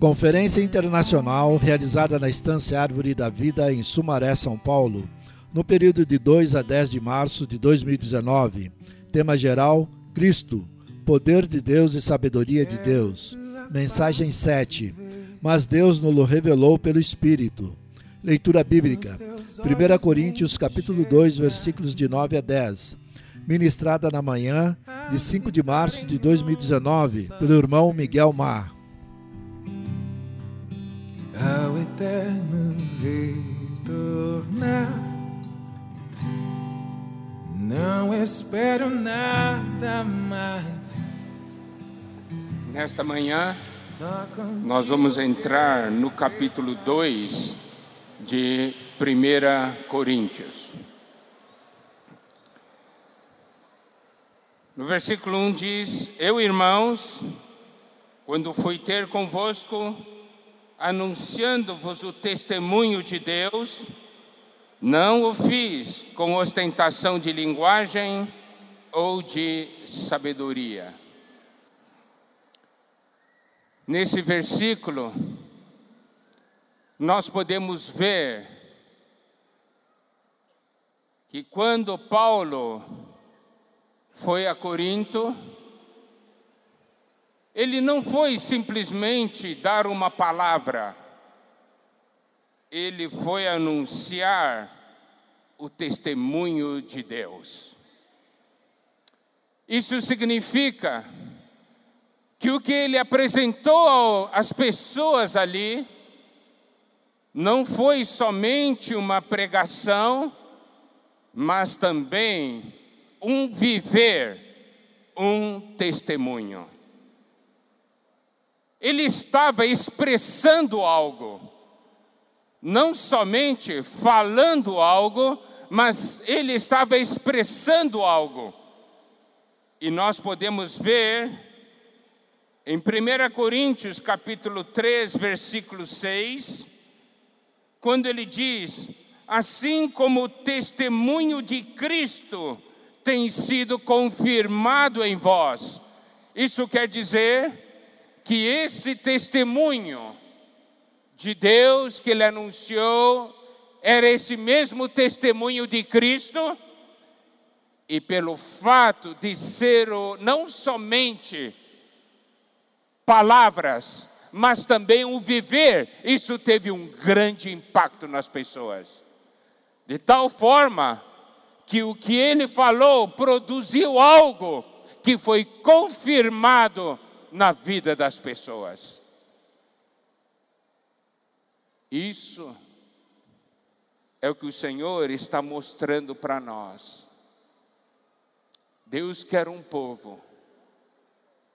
Conferência Internacional realizada na Estância Árvore da Vida em Sumaré, São Paulo, no período de 2 a 10 de março de 2019. Tema geral: Cristo, poder de Deus e sabedoria de Deus. Mensagem 7. Mas Deus nos revelou pelo Espírito. Leitura bíblica. 1 Coríntios capítulo 2, versículos de 9 a 10. Ministrada na manhã de 5 de março de 2019 pelo irmão Miguel Mar eterno retornar. Não espero nada mais. Nesta manhã, nós vamos entrar no capítulo 2 de 1 Coríntios. No versículo 1 diz: Eu, irmãos, quando fui ter convosco, anunciando-vos o testemunho de Deus, não o fiz com ostentação de linguagem ou de sabedoria. Nesse versículo, nós podemos ver que quando Paulo foi a Corinto, ele não foi simplesmente dar uma palavra, ele foi anunciar o testemunho de Deus. Isso significa que o que ele apresentou às pessoas ali não foi somente uma pregação, mas também um viver, um testemunho ele estava expressando algo, não somente falando algo, mas ele estava expressando algo. E nós podemos ver em 1 Coríntios capítulo 3, versículo 6, quando ele diz: Assim como o testemunho de Cristo tem sido confirmado em vós. Isso quer dizer que esse testemunho de Deus que ele anunciou era esse mesmo testemunho de Cristo, e pelo fato de ser o, não somente palavras, mas também um viver, isso teve um grande impacto nas pessoas. De tal forma que o que ele falou produziu algo que foi confirmado na vida das pessoas. Isso é o que o Senhor está mostrando para nós. Deus quer um povo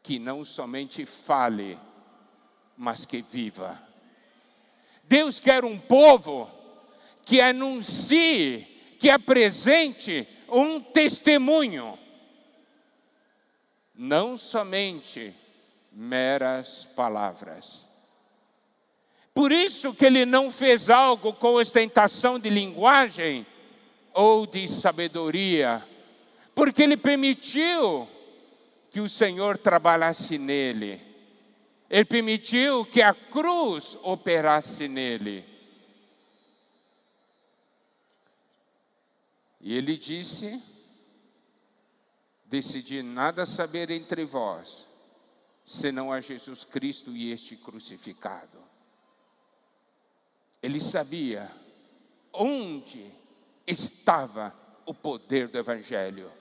que não somente fale, mas que viva. Deus quer um povo que anuncie, que apresente um testemunho, não somente meras palavras. Por isso que ele não fez algo com ostentação de linguagem ou de sabedoria, porque ele permitiu que o Senhor trabalhasse nele. Ele permitiu que a cruz operasse nele. E ele disse: Decidi nada saber entre vós, senão a Jesus Cristo e este crucificado. Ele sabia onde estava o poder do Evangelho,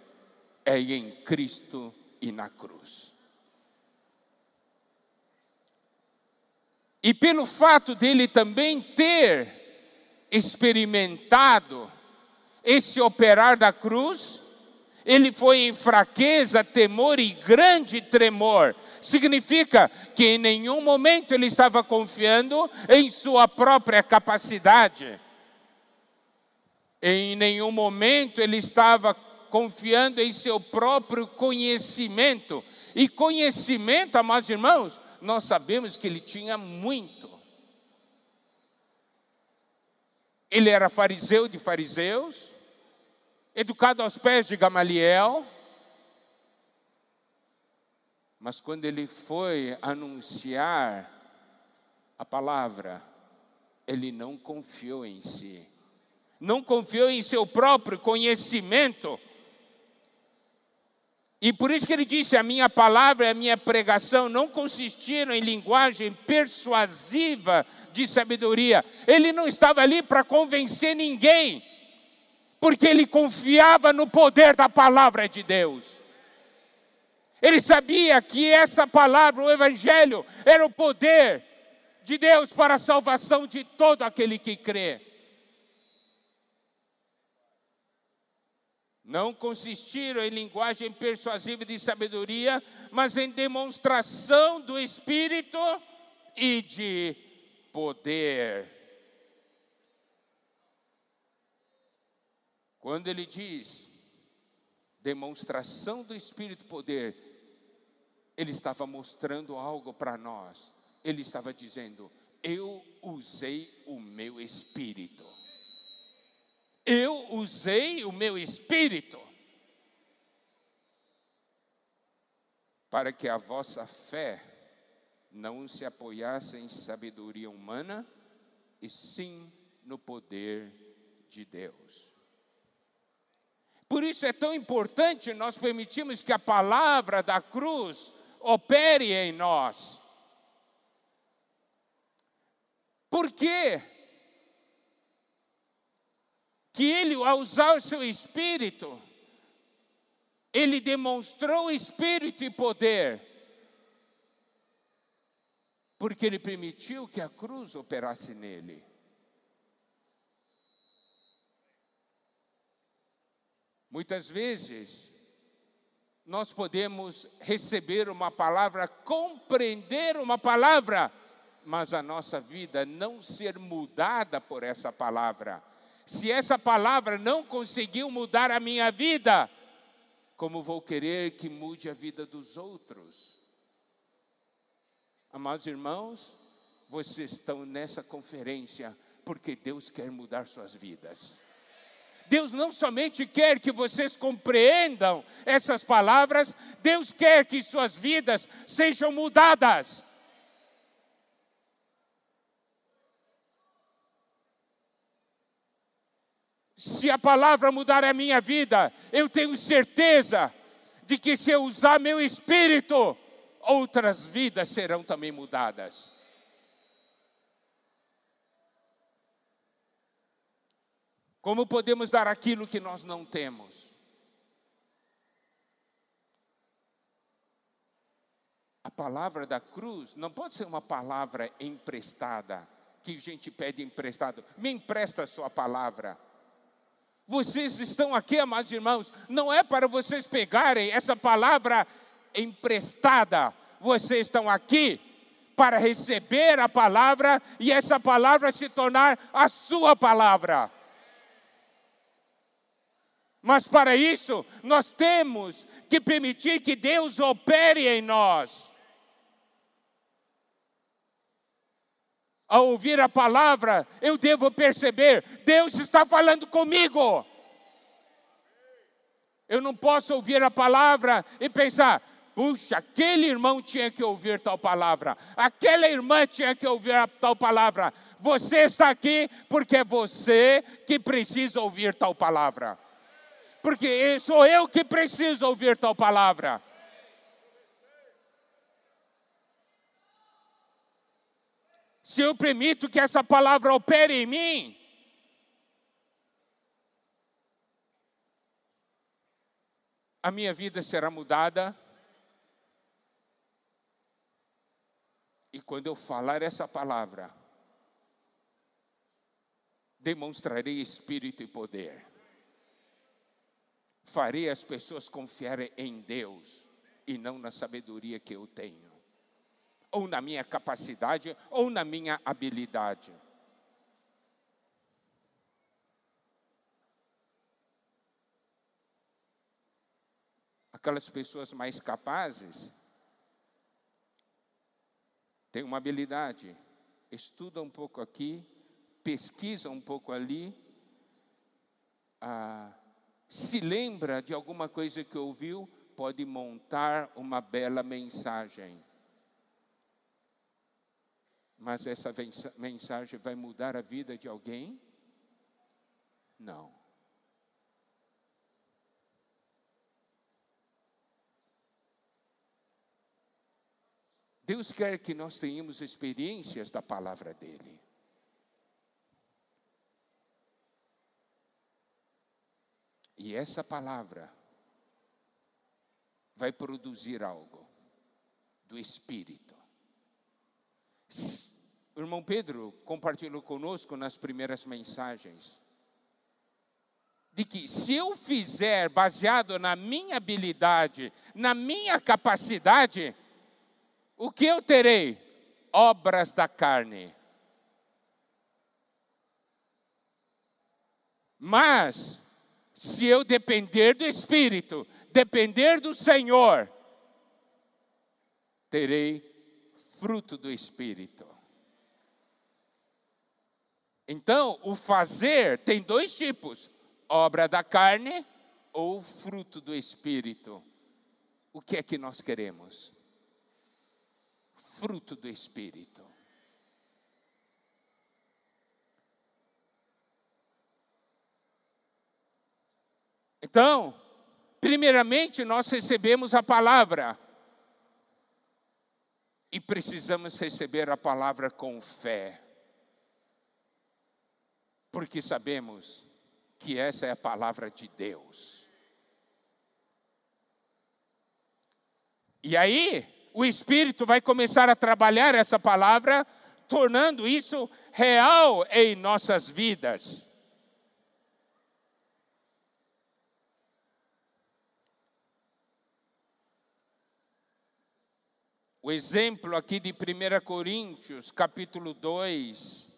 é em Cristo e na cruz. E pelo fato dele também ter experimentado esse operar da cruz, ele foi em fraqueza, temor e grande tremor, significa que em nenhum momento ele estava confiando em sua própria capacidade. Em nenhum momento ele estava confiando em seu próprio conhecimento. E conhecimento, amados irmãos, nós sabemos que ele tinha muito. Ele era fariseu de fariseus, educado aos pés de Gamaliel, mas quando ele foi anunciar a palavra, ele não confiou em si, não confiou em seu próprio conhecimento. E por isso que ele disse: a minha palavra e a minha pregação não consistiram em linguagem persuasiva de sabedoria. Ele não estava ali para convencer ninguém, porque ele confiava no poder da palavra de Deus. Ele sabia que essa palavra, o Evangelho, era o poder de Deus para a salvação de todo aquele que crê. Não consistiram em linguagem persuasiva de sabedoria, mas em demonstração do Espírito e de poder. Quando ele diz demonstração do Espírito poder, ele estava mostrando algo para nós ele estava dizendo: Eu usei o meu espírito. Eu usei o meu espírito para que a vossa fé não se apoiasse em sabedoria humana, e sim no poder de Deus. Por isso é tão importante nós permitirmos que a palavra da cruz opere em nós. Por quê? Que ele, ao usar o seu espírito, ele demonstrou espírito e poder, porque ele permitiu que a cruz operasse nele. Muitas vezes, nós podemos receber uma palavra, compreender uma palavra, mas a nossa vida não ser mudada por essa palavra. Se essa palavra não conseguiu mudar a minha vida, como vou querer que mude a vida dos outros? Amados irmãos, vocês estão nessa conferência porque Deus quer mudar suas vidas. Deus não somente quer que vocês compreendam essas palavras, Deus quer que suas vidas sejam mudadas. Se a palavra mudar a minha vida, eu tenho certeza de que se eu usar meu espírito, outras vidas serão também mudadas. Como podemos dar aquilo que nós não temos? A palavra da cruz não pode ser uma palavra emprestada, que a gente pede emprestado. Me empresta a sua palavra. Vocês estão aqui, amados irmãos, não é para vocês pegarem essa palavra emprestada. Vocês estão aqui para receber a palavra e essa palavra se tornar a sua palavra. Mas para isso, nós temos que permitir que Deus opere em nós. ao ouvir a palavra, eu devo perceber: Deus está falando comigo. Eu não posso ouvir a palavra e pensar, puxa, aquele irmão tinha que ouvir tal palavra, aquela irmã tinha que ouvir tal palavra. Você está aqui porque é você que precisa ouvir tal palavra. Porque sou eu que preciso ouvir tal palavra. se eu permito que essa palavra opere em mim, a minha vida será mudada. E quando eu falar essa palavra, demonstrarei espírito e poder. Farei as pessoas confiarem em Deus e não na sabedoria que eu tenho ou na minha capacidade, ou na minha habilidade. Aquelas pessoas mais capazes têm uma habilidade, estuda um pouco aqui, pesquisa um pouco ali, ah, se lembra de alguma coisa que ouviu, pode montar uma bela mensagem. Mas essa mensagem vai mudar a vida de alguém? Não. Deus quer que nós tenhamos experiências da palavra dEle. E essa palavra vai produzir algo do Espírito. O irmão Pedro compartilhou conosco nas primeiras mensagens de que se eu fizer baseado na minha habilidade, na minha capacidade, o que eu terei? Obras da carne. Mas, se eu depender do Espírito, depender do Senhor, terei fruto do Espírito. Então, o fazer tem dois tipos: obra da carne ou fruto do Espírito. O que é que nós queremos? fruto do Espírito. Então, primeiramente nós recebemos a palavra. E precisamos receber a palavra com fé. Porque sabemos que essa é a palavra de Deus. E aí, o Espírito vai começar a trabalhar essa palavra, tornando isso real em nossas vidas. O exemplo aqui de 1 Coríntios, capítulo 2,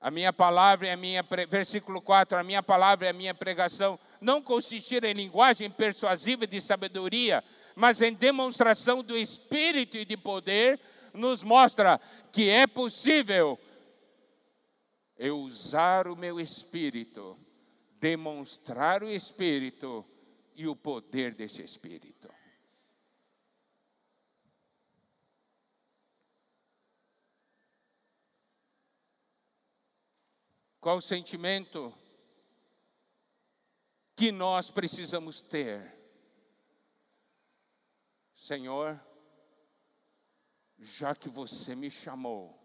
a minha palavra e a minha, versículo 4, a minha palavra e a minha pregação não consistiram em linguagem persuasiva de sabedoria, mas em demonstração do Espírito e de poder, nos mostra que é possível eu usar o meu Espírito, demonstrar o Espírito e o poder desse Espírito. Qual o sentimento que nós precisamos ter? Senhor, já que você me chamou,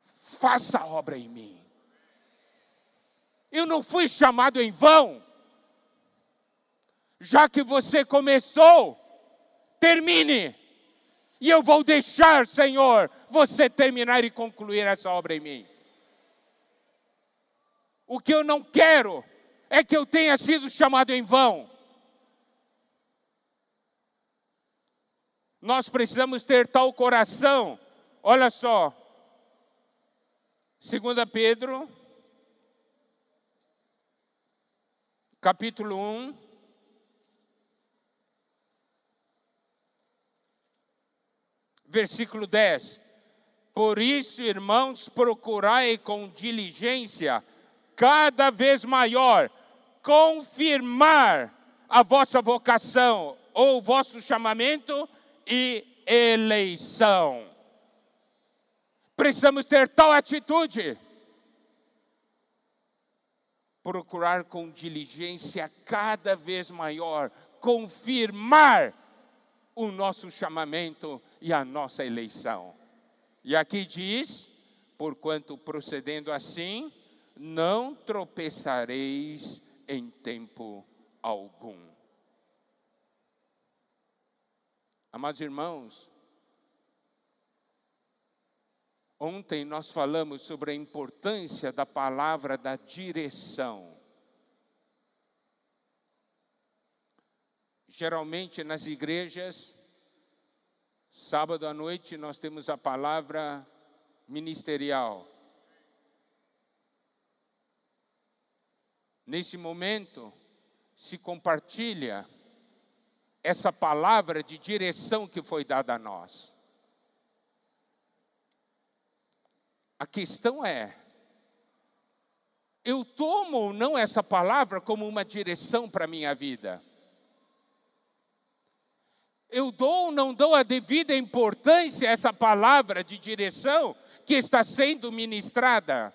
faça a obra em mim. Eu não fui chamado em vão. Já que você começou, termine. E eu vou deixar, Senhor, você terminar e concluir essa obra em mim. O que eu não quero é que eu tenha sido chamado em vão. Nós precisamos ter tal coração. Olha só. 2 Pedro, capítulo 1. Versículo 10. Por isso, irmãos, procurai com diligência, cada vez maior, confirmar a vossa vocação ou o vosso chamamento e eleição. Precisamos ter tal atitude. Procurar com diligência cada vez maior, confirmar o nosso chamamento e a nossa eleição. E aqui diz: porquanto procedendo assim, não tropeçareis em tempo algum. Amados irmãos, ontem nós falamos sobre a importância da palavra da direção. Geralmente nas igrejas, sábado à noite, nós temos a palavra ministerial. Nesse momento, se compartilha essa palavra de direção que foi dada a nós. A questão é: eu tomo ou não essa palavra como uma direção para a minha vida? Eu dou ou não dou a devida importância a essa palavra de direção que está sendo ministrada?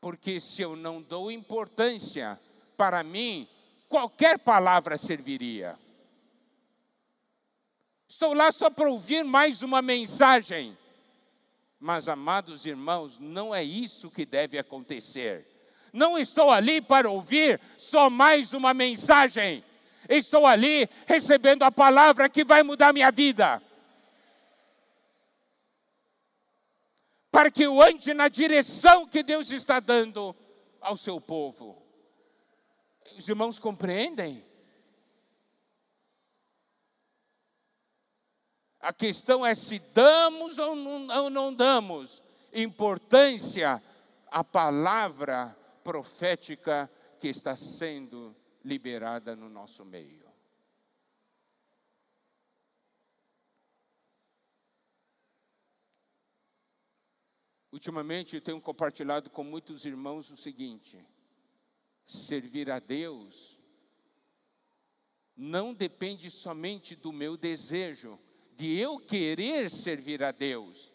Porque se eu não dou importância, para mim, qualquer palavra serviria. Estou lá só para ouvir mais uma mensagem. Mas, amados irmãos, não é isso que deve acontecer. Não estou ali para ouvir só mais uma mensagem. Estou ali recebendo a palavra que vai mudar minha vida. Para que eu ande na direção que Deus está dando ao seu povo. Os irmãos compreendem? A questão é se damos ou não, ou não damos importância à palavra profética que está sendo liberada no nosso meio. Ultimamente eu tenho compartilhado com muitos irmãos o seguinte: servir a Deus não depende somente do meu desejo, de eu querer servir a Deus,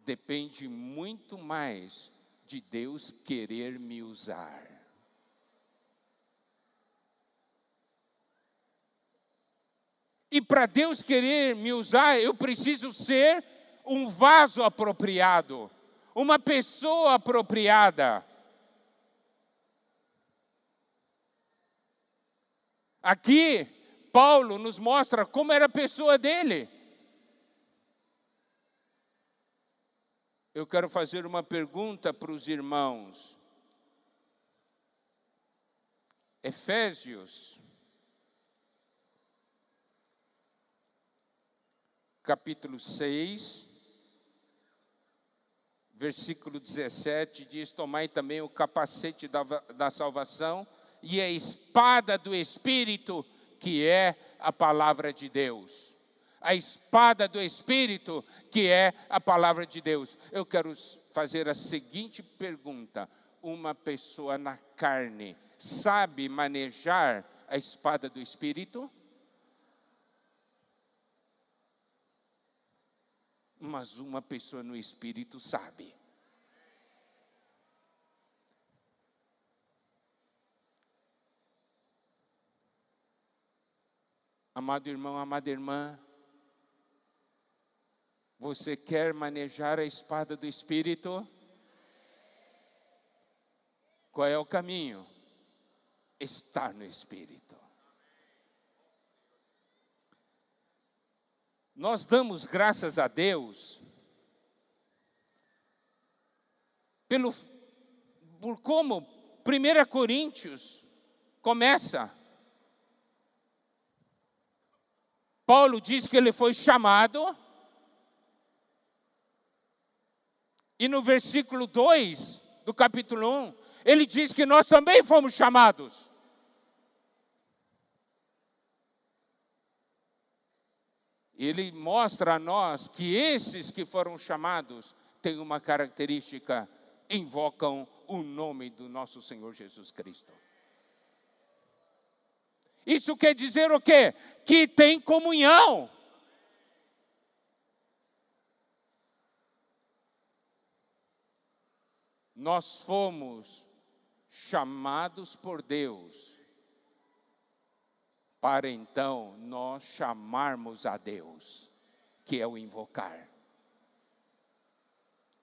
depende muito mais de Deus querer me usar. E para Deus querer me usar, eu preciso ser um vaso apropriado, uma pessoa apropriada. Aqui, Paulo nos mostra como era a pessoa dele. Eu quero fazer uma pergunta para os irmãos. Efésios, capítulo 6, versículo 17, diz: Tomai também o capacete da, da salvação e a espada do Espírito, que é a palavra de Deus. A espada do Espírito, que é a palavra de Deus. Eu quero fazer a seguinte pergunta: uma pessoa na carne sabe manejar a espada do Espírito? Mas uma pessoa no Espírito sabe. Amado irmão, amada irmã, você quer manejar a espada do Espírito? Qual é o caminho? Estar no Espírito. Nós damos graças a Deus pelo por como 1 Coríntios começa Paulo diz que ele foi chamado. E no versículo 2 do capítulo 1, ele diz que nós também fomos chamados. Ele mostra a nós que esses que foram chamados têm uma característica, invocam o nome do nosso Senhor Jesus Cristo. Isso quer dizer o quê? Que tem comunhão. Nós fomos chamados por Deus para então nós chamarmos a Deus, que é o invocar.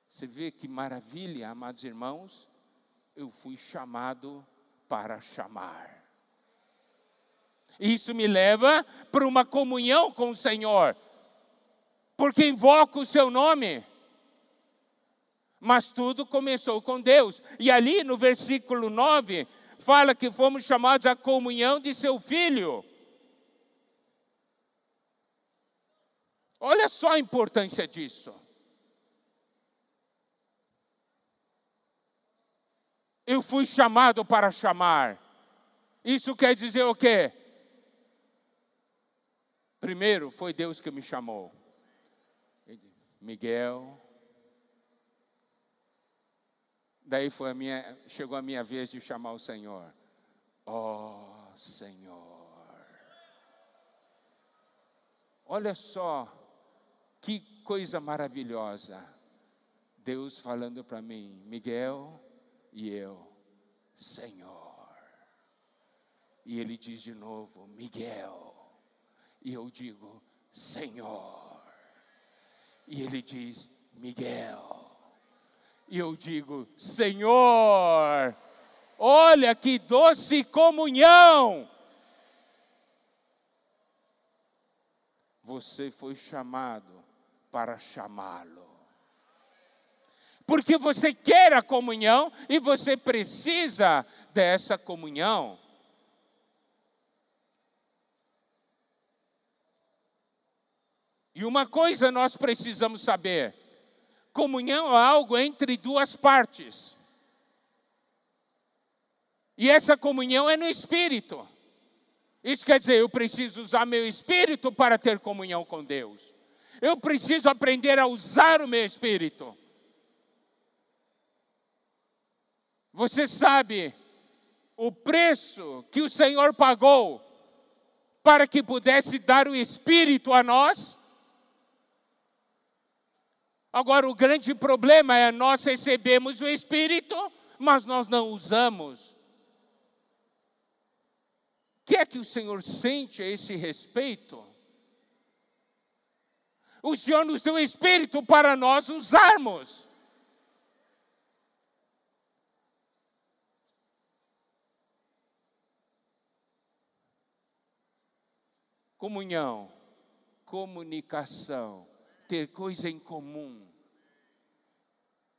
Você vê que maravilha, amados irmãos? Eu fui chamado para chamar. Isso me leva para uma comunhão com o Senhor, porque invoco o seu nome. Mas tudo começou com Deus. E ali no versículo 9, fala que fomos chamados à comunhão de seu filho. Olha só a importância disso. Eu fui chamado para chamar. Isso quer dizer o quê? Primeiro foi Deus que me chamou. Miguel. Daí foi a minha, chegou a minha vez de chamar o Senhor. Ó oh, Senhor. Olha só que coisa maravilhosa. Deus falando para mim, Miguel e eu, Senhor. E ele diz de novo, Miguel. E eu digo, Senhor. E ele diz, Miguel. E eu digo, Senhor. Olha que doce comunhão. Você foi chamado para chamá-lo. Porque você quer a comunhão e você precisa dessa comunhão. E uma coisa nós precisamos saber: comunhão é algo entre duas partes. E essa comunhão é no espírito. Isso quer dizer, eu preciso usar meu espírito para ter comunhão com Deus. Eu preciso aprender a usar o meu espírito. Você sabe o preço que o Senhor pagou para que pudesse dar o espírito a nós? Agora, o grande problema é nós recebemos o Espírito, mas nós não usamos. O que é que o Senhor sente a esse respeito? O Senhor nos deu o Espírito para nós usarmos. Comunhão, comunicação, ter coisa em comum.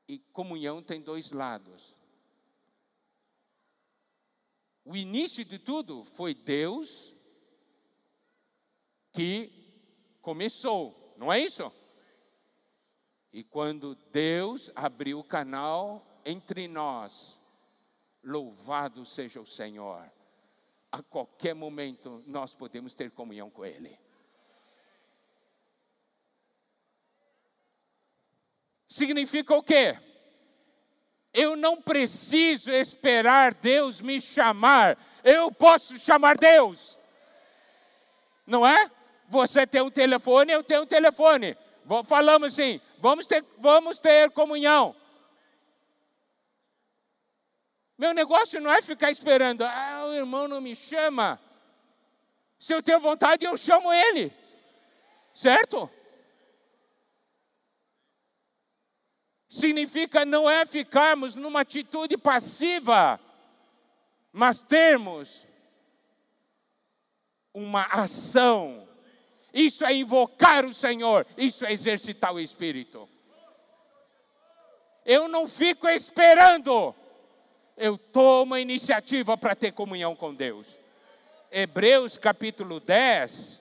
E comunhão tem dois lados. O início de tudo foi Deus que começou, não é isso? E quando Deus abriu o canal entre nós, louvado seja o Senhor, a qualquer momento nós podemos ter comunhão com Ele. Significa o quê? Eu não preciso esperar Deus me chamar, eu posso chamar Deus. Não é? Você tem um telefone, eu tenho um telefone. Falamos assim, vamos ter, vamos ter comunhão. Meu negócio não é ficar esperando, ah, o irmão não me chama. Se eu tenho vontade, eu chamo ele. Certo? Significa não é ficarmos numa atitude passiva, mas termos uma ação. Isso é invocar o Senhor, isso é exercitar o Espírito. Eu não fico esperando, eu tomo a iniciativa para ter comunhão com Deus. Hebreus capítulo 10,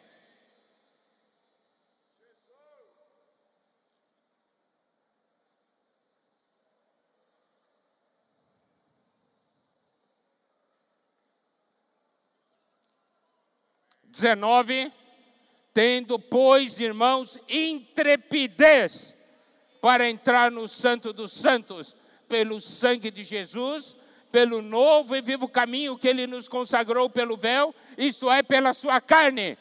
19, tendo, pois, irmãos, intrepidez para entrar no Santo dos Santos, pelo sangue de Jesus, pelo novo e vivo caminho que ele nos consagrou pelo véu, isto é, pela sua carne.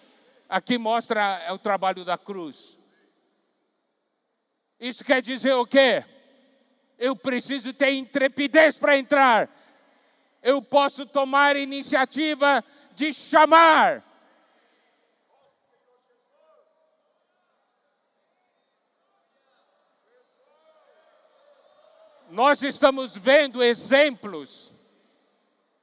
Aqui mostra é o trabalho da cruz. Isso quer dizer o quê? Eu preciso ter intrepidez para entrar. Eu posso tomar iniciativa de chamar Nós estamos vendo exemplos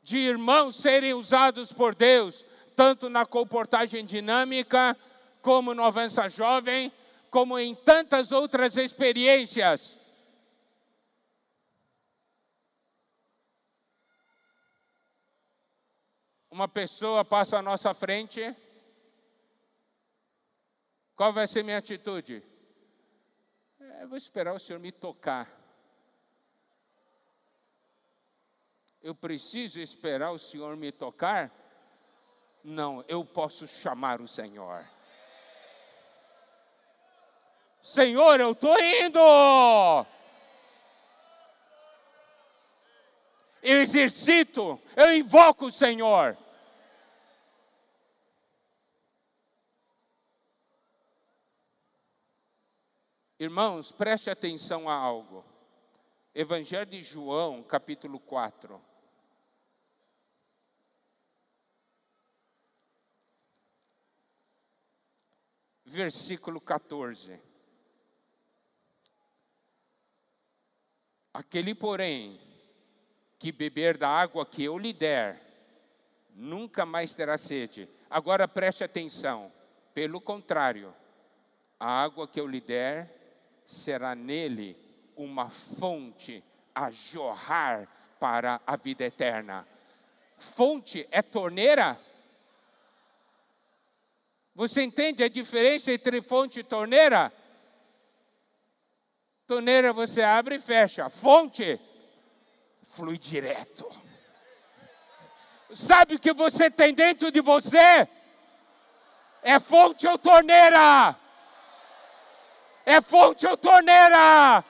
de irmãos serem usados por Deus, tanto na comportagem dinâmica, como no Avança Jovem, como em tantas outras experiências. Uma pessoa passa à nossa frente, qual vai ser minha atitude? É, eu vou esperar o Senhor me tocar. Eu preciso esperar o Senhor me tocar? Não, eu posso chamar o Senhor. Senhor, eu estou indo. Eu exercito, eu invoco o Senhor. Irmãos, preste atenção a algo. Evangelho de João, capítulo 4. Versículo 14. Aquele, porém, que beber da água que eu lhe der, nunca mais terá sede. Agora preste atenção. Pelo contrário, a água que eu lhe der será nele uma fonte a jorrar para a vida eterna. Fonte é torneira? Você entende a diferença entre fonte e torneira? Torneira você abre e fecha. Fonte flui direto. Sabe o que você tem dentro de você? É fonte ou torneira? É fonte ou torneira?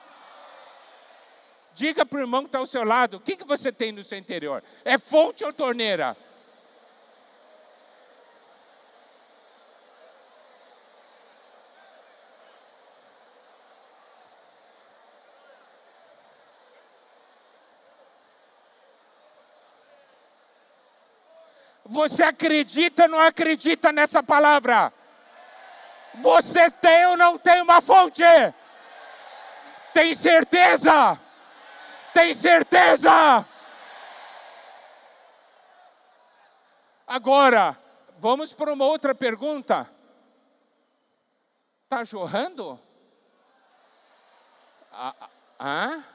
Diga para o irmão que está ao seu lado: o que, que você tem no seu interior? É fonte ou torneira? Você acredita ou não acredita nessa palavra? Você tem ou não tem uma fonte? Tem certeza? Tem certeza? Agora, vamos para uma outra pergunta. Está jorrando? Ah, ah?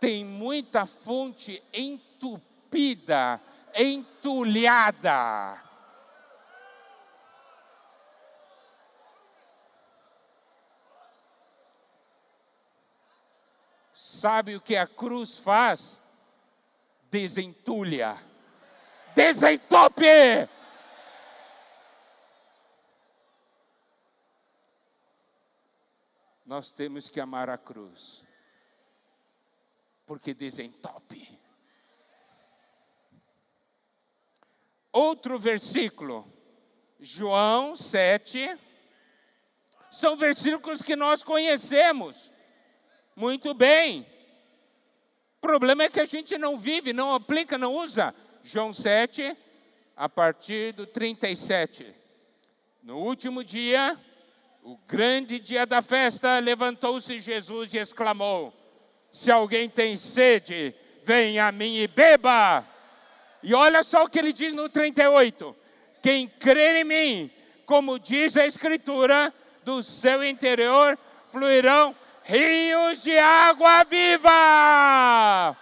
Tem muita fonte entupida, entulhada. Sabe o que a cruz faz? Desentulha, desentope. Nós temos que amar a cruz porque desentope. Outro versículo, João 7, são versículos que nós conhecemos muito bem. O problema é que a gente não vive, não aplica, não usa. João 7, a partir do 37. No último dia, o grande dia da festa, levantou-se Jesus e exclamou: se alguém tem sede, venha a mim e beba. E olha só o que ele diz no 38: Quem crer em mim, como diz a Escritura, do seu interior fluirão rios de água viva.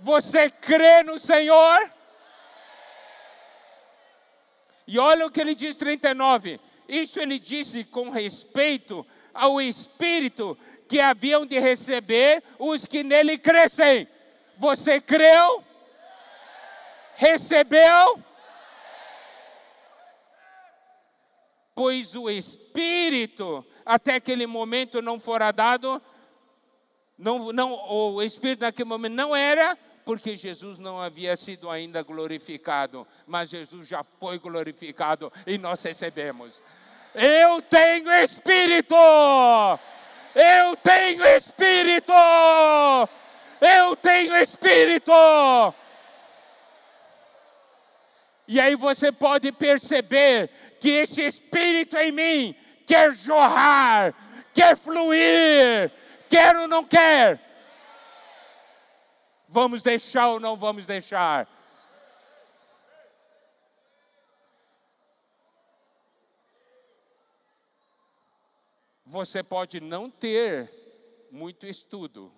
Você crê no Senhor? E olha o que ele diz 39. Isso ele disse com respeito ao Espírito que haviam de receber os que nele crescem. Você creu? Recebeu? Pois o Espírito, até aquele momento não fora dado, não, não, o Espírito naquele momento não era, porque Jesus não havia sido ainda glorificado, mas Jesus já foi glorificado e nós recebemos. Eu tenho Espírito! Eu tenho Espírito! Eu tenho Espírito! E aí você pode perceber que esse Espírito em mim quer jorrar, quer fluir, quer ou não quer. Vamos deixar ou não vamos deixar? Você pode não ter muito estudo,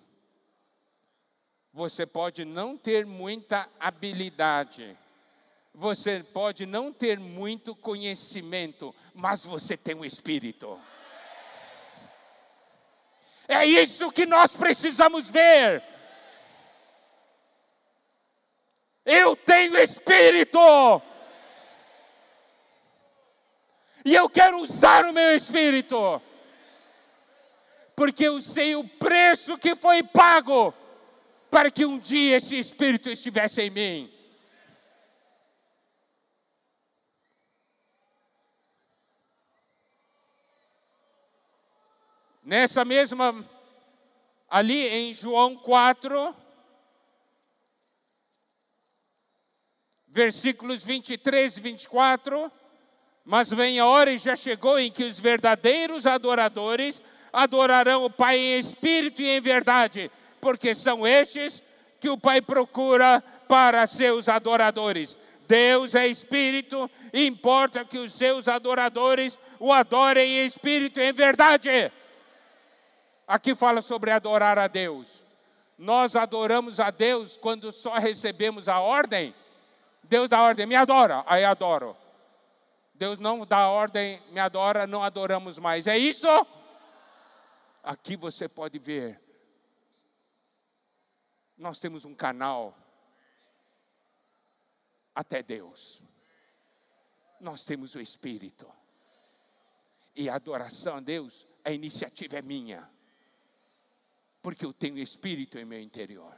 você pode não ter muita habilidade, você pode não ter muito conhecimento, mas você tem um espírito. É isso que nós precisamos ver. Eu tenho espírito. E eu quero usar o meu espírito. Porque eu sei o preço que foi pago para que um dia esse Espírito estivesse em mim. Nessa mesma, ali em João 4, versículos 23 e 24. Mas vem a hora e já chegou em que os verdadeiros adoradores adorarão o Pai em espírito e em verdade, porque são estes que o Pai procura para seus adoradores. Deus é espírito, e importa que os seus adoradores o adorem em espírito e em verdade. Aqui fala sobre adorar a Deus. Nós adoramos a Deus quando só recebemos a ordem. Deus dá ordem, me adora, aí adoro. Deus não dá ordem, me adora, não adoramos mais. É isso? Aqui você pode ver. Nós temos um canal até Deus. Nós temos o Espírito. E a adoração a Deus, a iniciativa é minha. Porque eu tenho Espírito em meu interior.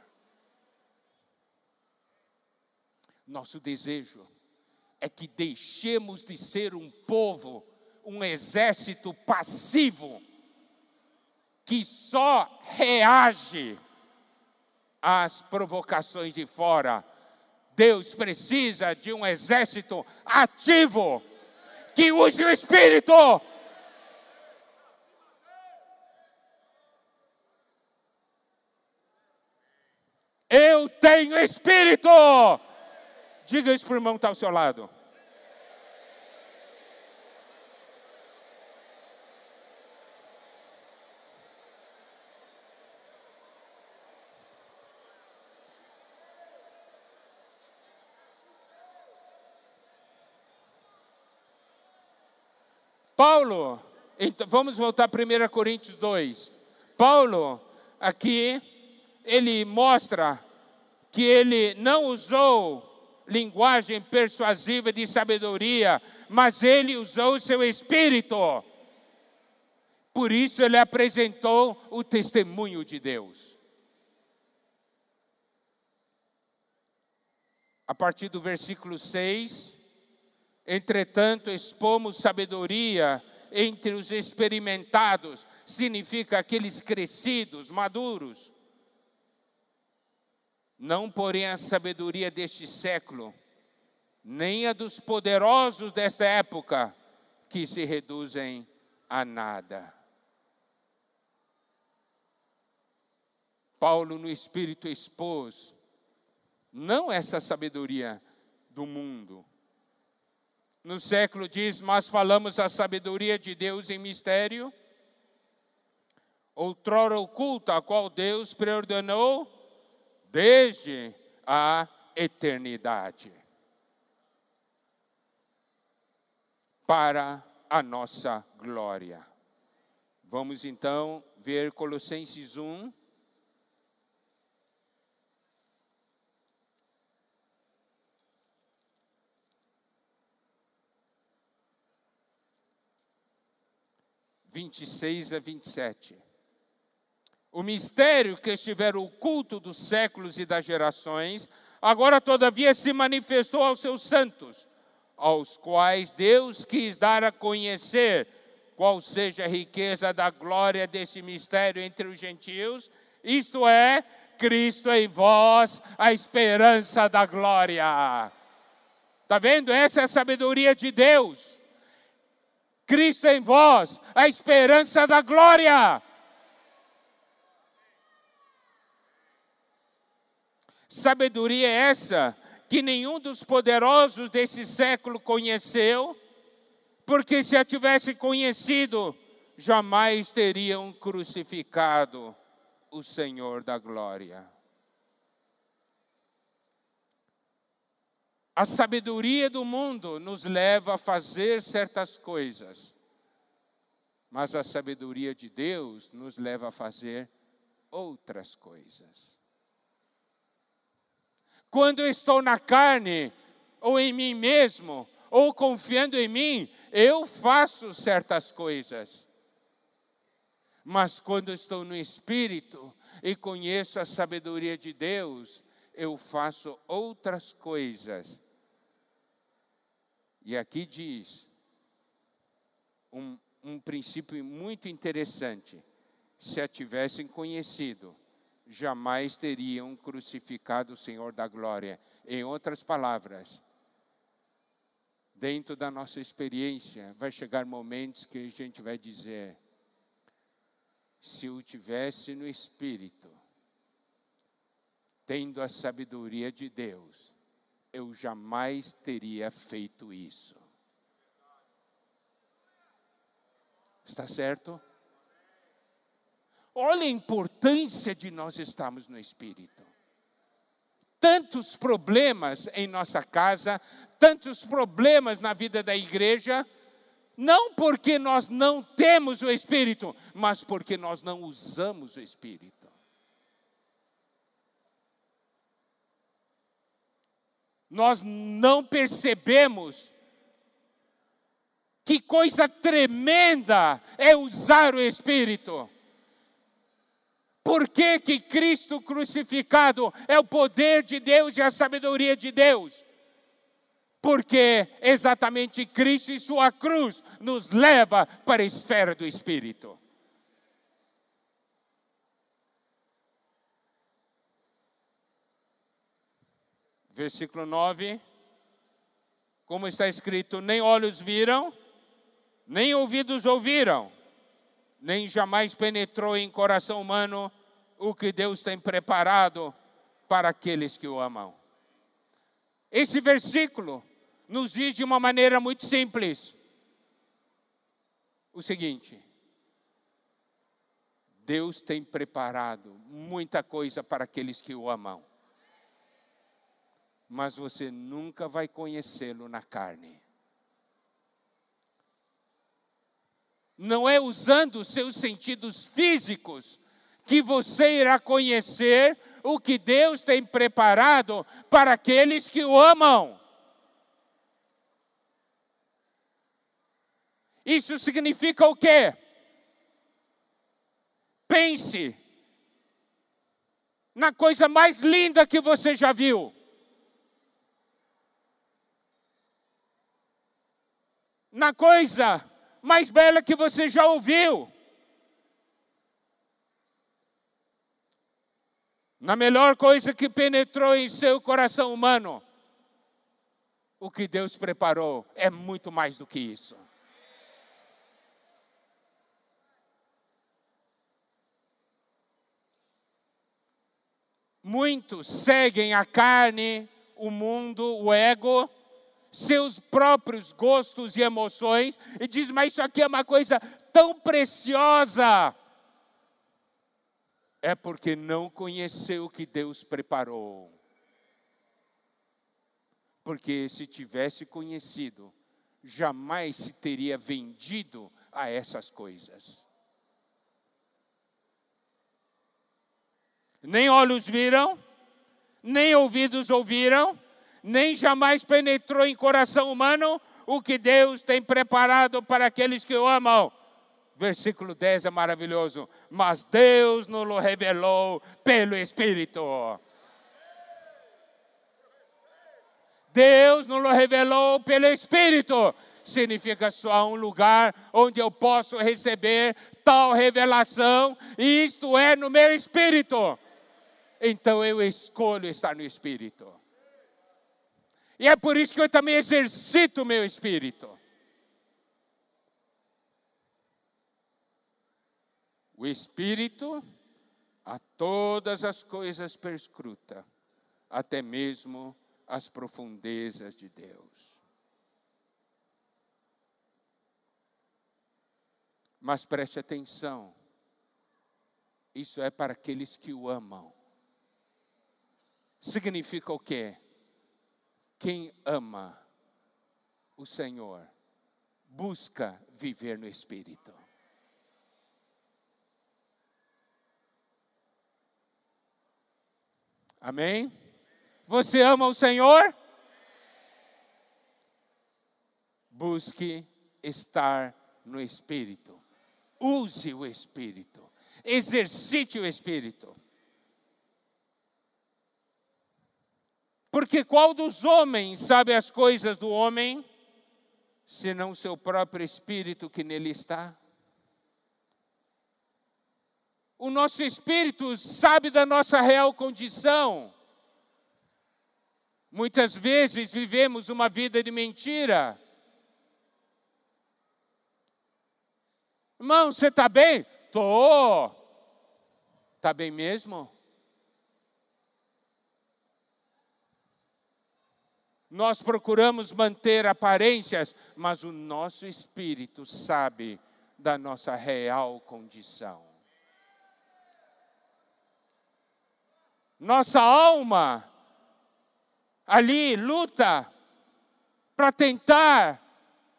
Nosso desejo é que deixemos de ser um povo, um exército passivo, que só reage às provocações de fora. Deus precisa de um exército ativo, que use o Espírito. Eu tenho Espírito. Diga isso para o irmão que está ao seu lado. Paulo, então, vamos voltar a 1 Coríntios 2. Paulo, aqui, ele mostra que ele não usou linguagem persuasiva de sabedoria, mas ele usou o seu espírito. Por isso ele apresentou o testemunho de Deus. A partir do versículo 6, entretanto expomos sabedoria entre os experimentados, significa aqueles crescidos, maduros não porém a sabedoria deste século, nem a dos poderosos desta época, que se reduzem a nada. Paulo, no Espírito, expôs não essa sabedoria do mundo. No século diz, mas falamos a sabedoria de Deus em mistério, outrora oculta, a qual Deus preordenou desde a eternidade. Para a nossa glória. Vamos então ver Colossenses 1. Vinte e seis a vinte e sete. O mistério que estiver oculto dos séculos e das gerações, agora todavia se manifestou aos seus santos, aos quais Deus quis dar a conhecer qual seja a riqueza da glória desse mistério entre os gentios, isto é, Cristo em vós, a esperança da glória. Está vendo? Essa é a sabedoria de Deus. Cristo em vós, a esperança da glória. Sabedoria é essa que nenhum dos poderosos desse século conheceu, porque se a tivesse conhecido, jamais teriam crucificado o Senhor da glória. A sabedoria do mundo nos leva a fazer certas coisas, mas a sabedoria de Deus nos leva a fazer outras coisas. Quando eu estou na carne, ou em mim mesmo, ou confiando em mim, eu faço certas coisas. Mas quando estou no espírito, e conheço a sabedoria de Deus, eu faço outras coisas. E aqui diz um, um princípio muito interessante: se a tivessem conhecido, jamais teriam crucificado o Senhor da glória. Em outras palavras, dentro da nossa experiência, vai chegar momentos que a gente vai dizer: se eu tivesse no espírito, tendo a sabedoria de Deus, eu jamais teria feito isso. Está certo? Olha a importância de nós estarmos no Espírito. Tantos problemas em nossa casa, tantos problemas na vida da igreja, não porque nós não temos o Espírito, mas porque nós não usamos o Espírito. Nós não percebemos que coisa tremenda é usar o Espírito. Por que, que Cristo crucificado é o poder de Deus e a sabedoria de Deus? Porque exatamente Cristo e Sua cruz nos leva para a esfera do Espírito. Versículo 9. Como está escrito: nem olhos viram, nem ouvidos ouviram, nem jamais penetrou em coração humano o que Deus tem preparado para aqueles que o amam. Esse versículo nos diz de uma maneira muito simples o seguinte: Deus tem preparado muita coisa para aqueles que o amam, mas você nunca vai conhecê-lo na carne. Não é usando os seus sentidos físicos que você irá conhecer o que Deus tem preparado para aqueles que o amam. Isso significa o quê? Pense na coisa mais linda que você já viu. Na coisa mais bela que você já ouviu. Na melhor coisa que penetrou em seu coração humano. O que Deus preparou é muito mais do que isso. Muitos seguem a carne, o mundo, o ego, seus próprios gostos e emoções e diz: Mas isso aqui é uma coisa tão preciosa. É porque não conheceu o que Deus preparou. Porque se tivesse conhecido, jamais se teria vendido a essas coisas. Nem olhos viram, nem ouvidos ouviram, nem jamais penetrou em coração humano o que Deus tem preparado para aqueles que o amam. Versículo 10 é maravilhoso. Mas Deus nos revelou pelo Espírito. Deus nos revelou pelo Espírito. Significa só um lugar onde eu posso receber tal revelação, e isto é no meu espírito. Então eu escolho estar no espírito. E é por isso que eu também exercito o meu espírito. O espírito a todas as coisas perscruta, até mesmo as profundezas de Deus. Mas preste atenção, isso é para aqueles que o amam. Significa o quê? Quem ama o Senhor busca viver no Espírito. Amém? Você ama o Senhor? Busque estar no Espírito. Use o Espírito. Exercite o Espírito. Porque qual dos homens sabe as coisas do homem, senão seu próprio espírito que nele está? O nosso espírito sabe da nossa real condição. Muitas vezes vivemos uma vida de mentira. Irmão, você está bem? Tô. Está bem mesmo? Nós procuramos manter aparências, mas o nosso espírito sabe da nossa real condição. Nossa alma ali luta para tentar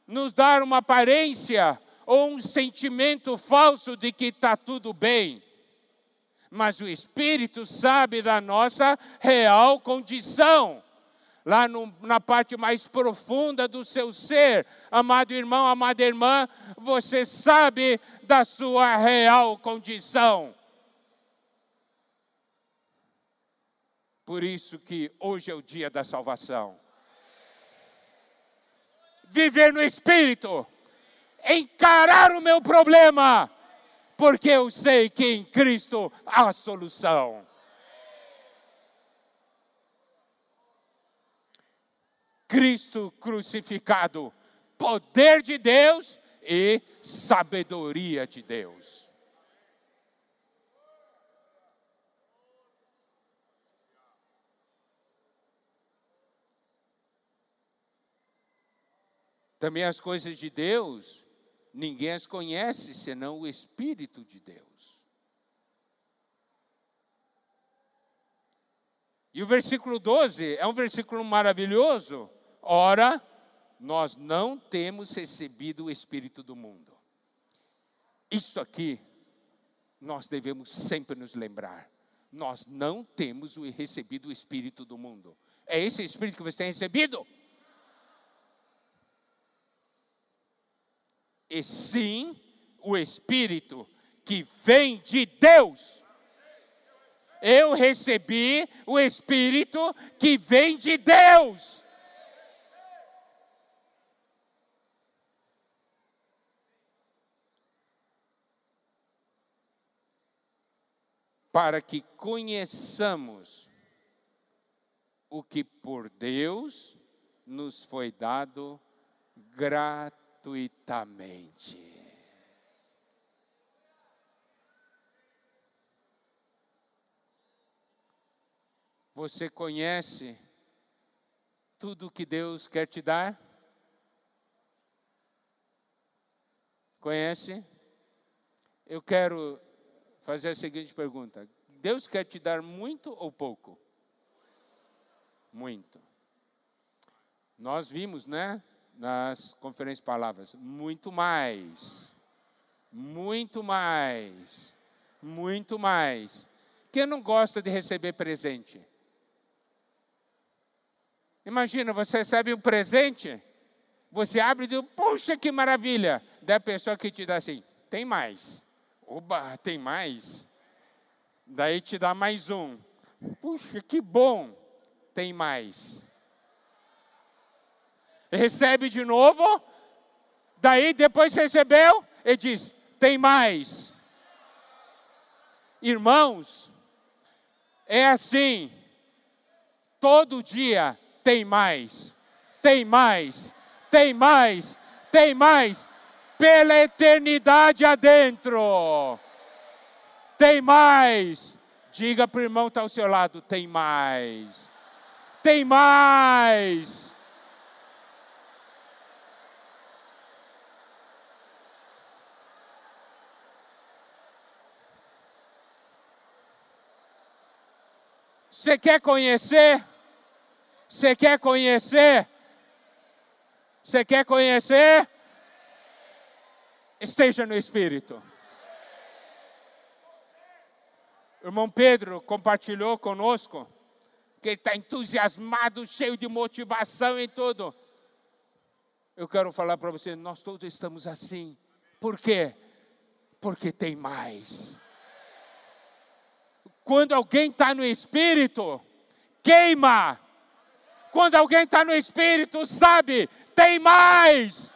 nos dar uma aparência ou um sentimento falso de que está tudo bem. Mas o Espírito sabe da nossa real condição lá no, na parte mais profunda do seu ser. Amado irmão, amada irmã, você sabe da sua real condição. Por isso que hoje é o dia da salvação. Viver no Espírito, encarar o meu problema, porque eu sei que em Cristo há solução. Cristo crucificado, poder de Deus e sabedoria de Deus. Também as coisas de Deus, ninguém as conhece senão o Espírito de Deus. E o versículo 12 é um versículo maravilhoso. Ora, nós não temos recebido o Espírito do mundo. Isso aqui, nós devemos sempre nos lembrar. Nós não temos recebido o Espírito do mundo. É esse Espírito que você tem recebido? E sim, o Espírito que vem de Deus. Eu recebi o Espírito que vem de Deus. Para que conheçamos o que por Deus nos foi dado gratuitamente. Você conhece tudo que Deus quer te dar? Conhece? Eu quero fazer a seguinte pergunta: Deus quer te dar muito ou pouco? Muito. Nós vimos, né, nas conferências palavras, muito mais. Muito mais. Muito mais. Quem não gosta de receber presente? Imagina, você recebe um presente, você abre e diz, puxa que maravilha. Da pessoa que te dá assim, tem mais. Oba, tem mais? Daí te dá mais um. Puxa, que bom! Tem mais. Recebe de novo. Daí depois recebeu e diz: tem mais. Irmãos, é assim. Todo dia tem mais. Tem mais. Tem mais. Tem mais pela eternidade adentro. Tem mais. Diga para o irmão que está ao seu lado: tem mais. Tem mais. Você quer conhecer? Você quer conhecer? Você quer conhecer? Esteja no Espírito. O irmão Pedro compartilhou conosco que ele está entusiasmado, cheio de motivação em tudo. Eu quero falar para você, nós todos estamos assim. Por quê? Porque tem mais. Quando alguém está no Espírito, queima, Quando alguém está no Espírito, sabe, tem mais.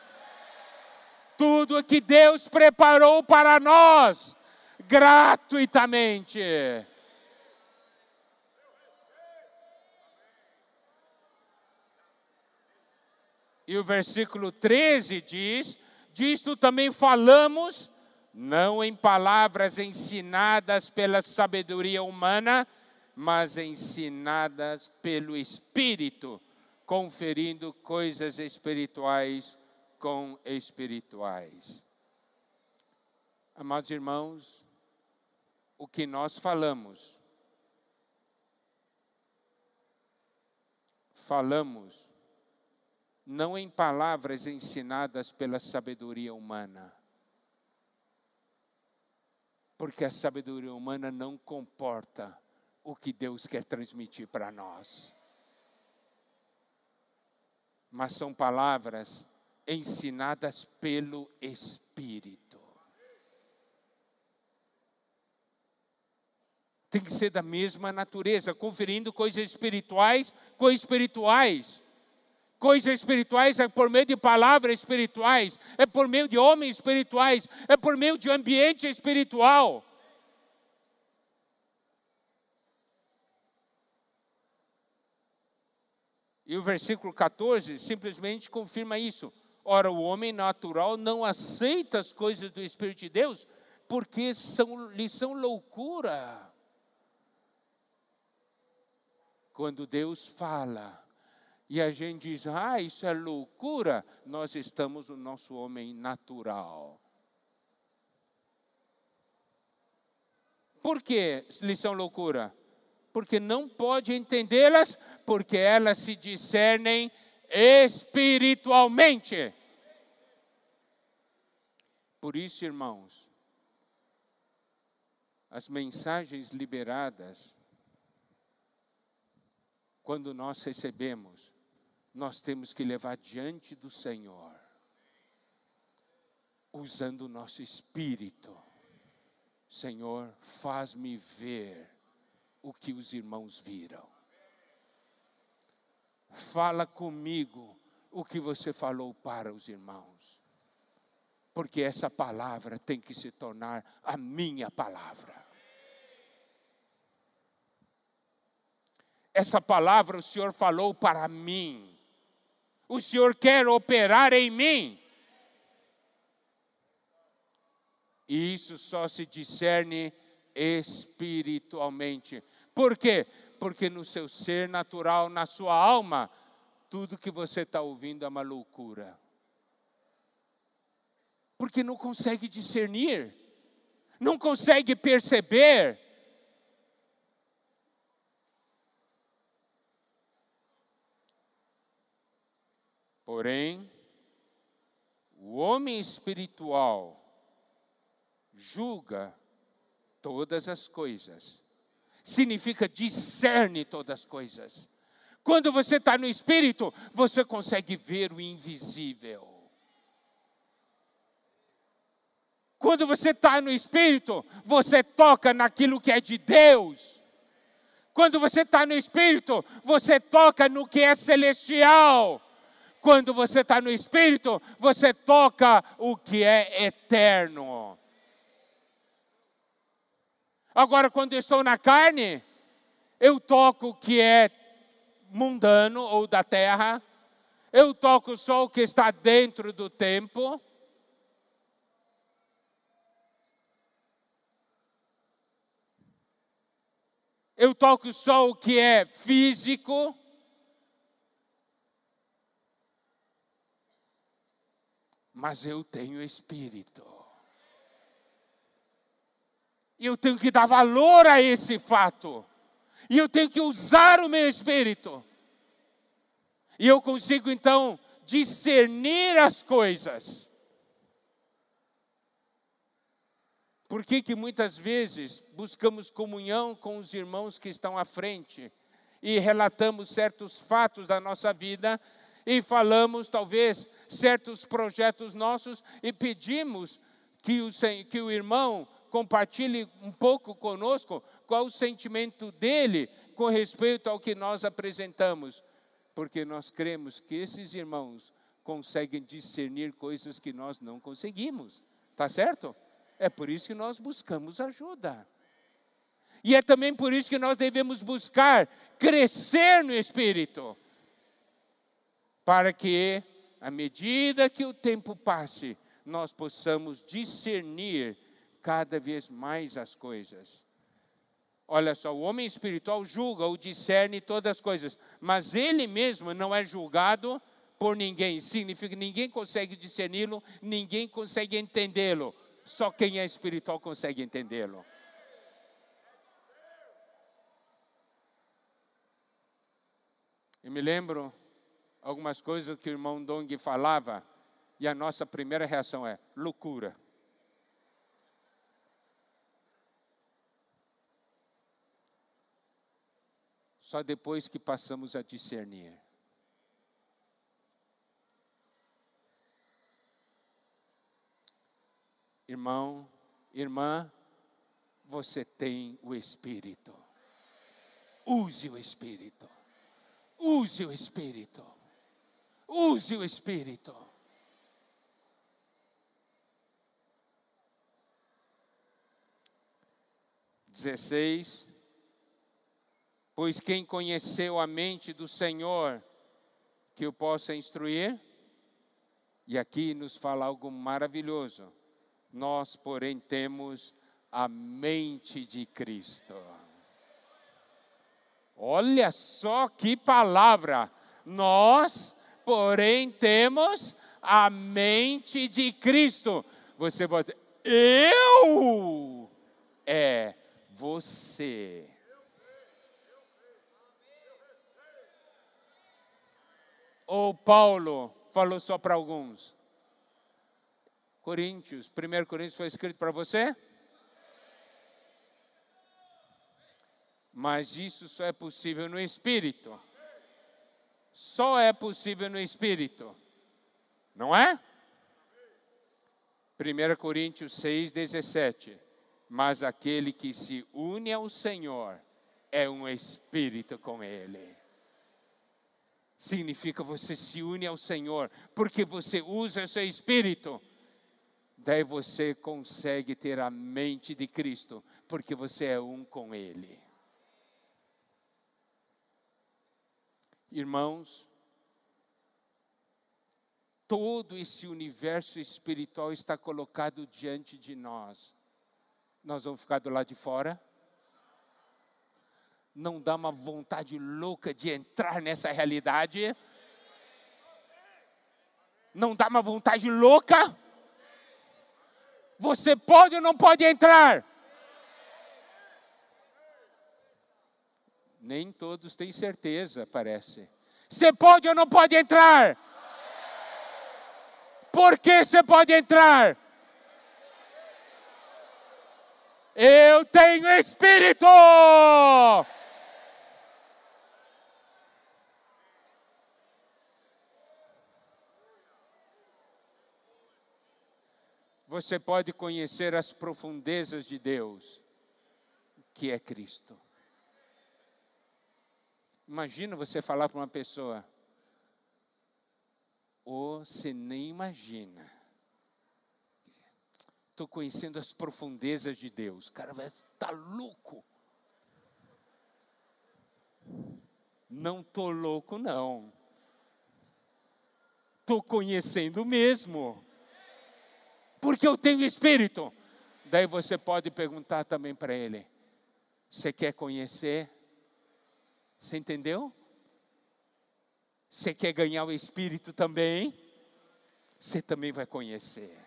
Tudo que Deus preparou para nós, gratuitamente. E o versículo 13 diz: Disto também falamos, não em palavras ensinadas pela sabedoria humana, mas ensinadas pelo Espírito, conferindo coisas espirituais com espirituais. Amados irmãos, o que nós falamos, falamos não em palavras ensinadas pela sabedoria humana, porque a sabedoria humana não comporta o que Deus quer transmitir para nós. Mas são palavras ensinadas pelo Espírito. Tem que ser da mesma natureza, conferindo coisas espirituais com espirituais. Coisas espirituais é por meio de palavras espirituais, é por meio de homens espirituais, é por meio de ambiente espiritual. E o versículo 14 simplesmente confirma isso. Ora, o homem natural não aceita as coisas do Espírito de Deus, porque são, lhe são loucura. Quando Deus fala, e a gente diz, ah, isso é loucura, nós estamos no nosso homem natural. Por que lhe são loucura? porque não pode entendê-las, porque elas se discernem espiritualmente. Por isso, irmãos, as mensagens liberadas, quando nós recebemos, nós temos que levar diante do Senhor, usando o nosso espírito. Senhor, faz-me ver o que os irmãos viram. Fala comigo o que você falou para os irmãos. Porque essa palavra tem que se tornar a minha palavra. Essa palavra o Senhor falou para mim. O Senhor quer operar em mim. E isso só se discerne espiritualmente. Por quê? Porque no seu ser natural, na sua alma, tudo que você está ouvindo é uma loucura. Porque não consegue discernir, não consegue perceber. Porém, o homem espiritual julga todas as coisas. Significa discerne todas as coisas. Quando você está no espírito, você consegue ver o invisível. Quando você está no espírito, você toca naquilo que é de Deus. Quando você está no espírito, você toca no que é celestial. Quando você está no espírito, você toca o que é eterno. Agora, quando estou na carne, eu toco o que é mundano ou da terra, eu toco só o que está dentro do tempo. Eu toco só o que é físico. Mas eu tenho espírito. E eu tenho que dar valor a esse fato. E eu tenho que usar o meu espírito. E eu consigo então discernir as coisas. Por que, que muitas vezes buscamos comunhão com os irmãos que estão à frente e relatamos certos fatos da nossa vida e falamos talvez certos projetos nossos e pedimos que o, que o irmão compartilhe um pouco conosco qual o sentimento dele com respeito ao que nós apresentamos. porque nós cremos que esses irmãos conseguem discernir coisas que nós não conseguimos. Tá certo? É por isso que nós buscamos ajuda. E é também por isso que nós devemos buscar crescer no espírito, para que, à medida que o tempo passe, nós possamos discernir cada vez mais as coisas. Olha só, o homem espiritual julga ou discerne todas as coisas, mas ele mesmo não é julgado por ninguém. Significa que ninguém consegue discerni-lo, ninguém consegue entendê-lo. Só quem é espiritual consegue entendê-lo. Eu me lembro algumas coisas que o irmão Dong falava, e a nossa primeira reação é loucura. Só depois que passamos a discernir. Irmão, irmã, você tem o Espírito. Use o Espírito. Use o Espírito. Use o Espírito. Dezesseis. Pois quem conheceu a mente do Senhor, que o possa instruir? E aqui nos fala algo maravilhoso. Nós, porém, temos a mente de Cristo. Olha só que palavra! Nós, porém, temos a mente de Cristo. Você dizer, eu é você. Ou Paulo falou só para alguns? Coríntios, 1 Coríntios foi escrito para você? Mas isso só é possível no Espírito. Só é possível no Espírito. Não é? 1 Coríntios 6, 17. Mas aquele que se une ao Senhor é um espírito com Ele. Significa você se une ao Senhor, porque você usa seu espírito. Daí você consegue ter a mente de Cristo, porque você é um com Ele. Irmãos, todo esse universo espiritual está colocado diante de nós. Nós vamos ficar do lado de fora? Não dá uma vontade louca de entrar nessa realidade? Não dá uma vontade louca? Você pode ou não pode entrar? Nem todos têm certeza, parece. Você pode ou não pode entrar? Por que você pode entrar? Eu tenho espírito! Você pode conhecer as profundezas de Deus, que é Cristo. Imagina você falar para uma pessoa, ou você nem imagina. Estou conhecendo as profundezas de Deus. O cara vai estar tá louco. Não estou louco, não. Estou conhecendo mesmo. Porque eu tenho espírito. Daí você pode perguntar também para ele: Você quer conhecer? Você entendeu? Você quer ganhar o Espírito também? Você também vai conhecer.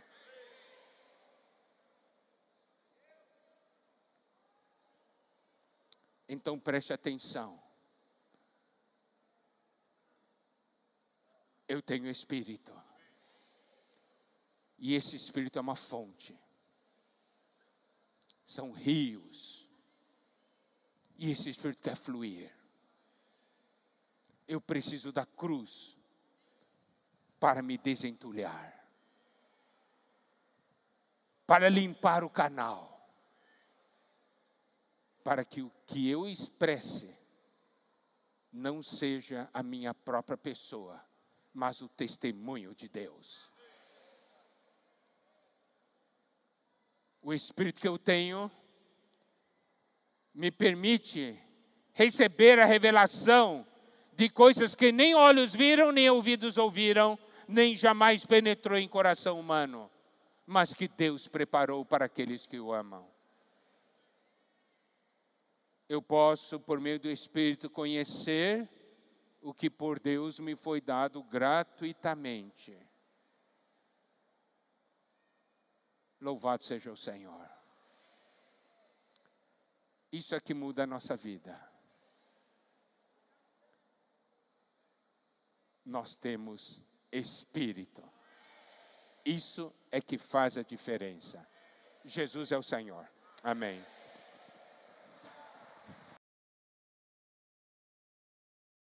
Então preste atenção. Eu tenho Espírito. E esse Espírito é uma fonte. São rios. E esse Espírito quer fluir eu preciso da cruz para me desentulhar, para limpar o canal, para que o que eu expresse não seja a minha própria pessoa, mas o testemunho de Deus. O Espírito que eu tenho me permite receber a revelação de coisas que nem olhos viram, nem ouvidos ouviram, nem jamais penetrou em coração humano, mas que Deus preparou para aqueles que o amam. Eu posso, por meio do Espírito, conhecer o que por Deus me foi dado gratuitamente. Louvado seja o Senhor. Isso é que muda a nossa vida. Nós temos Espírito. Isso é que faz a diferença. Jesus é o Senhor. Amém.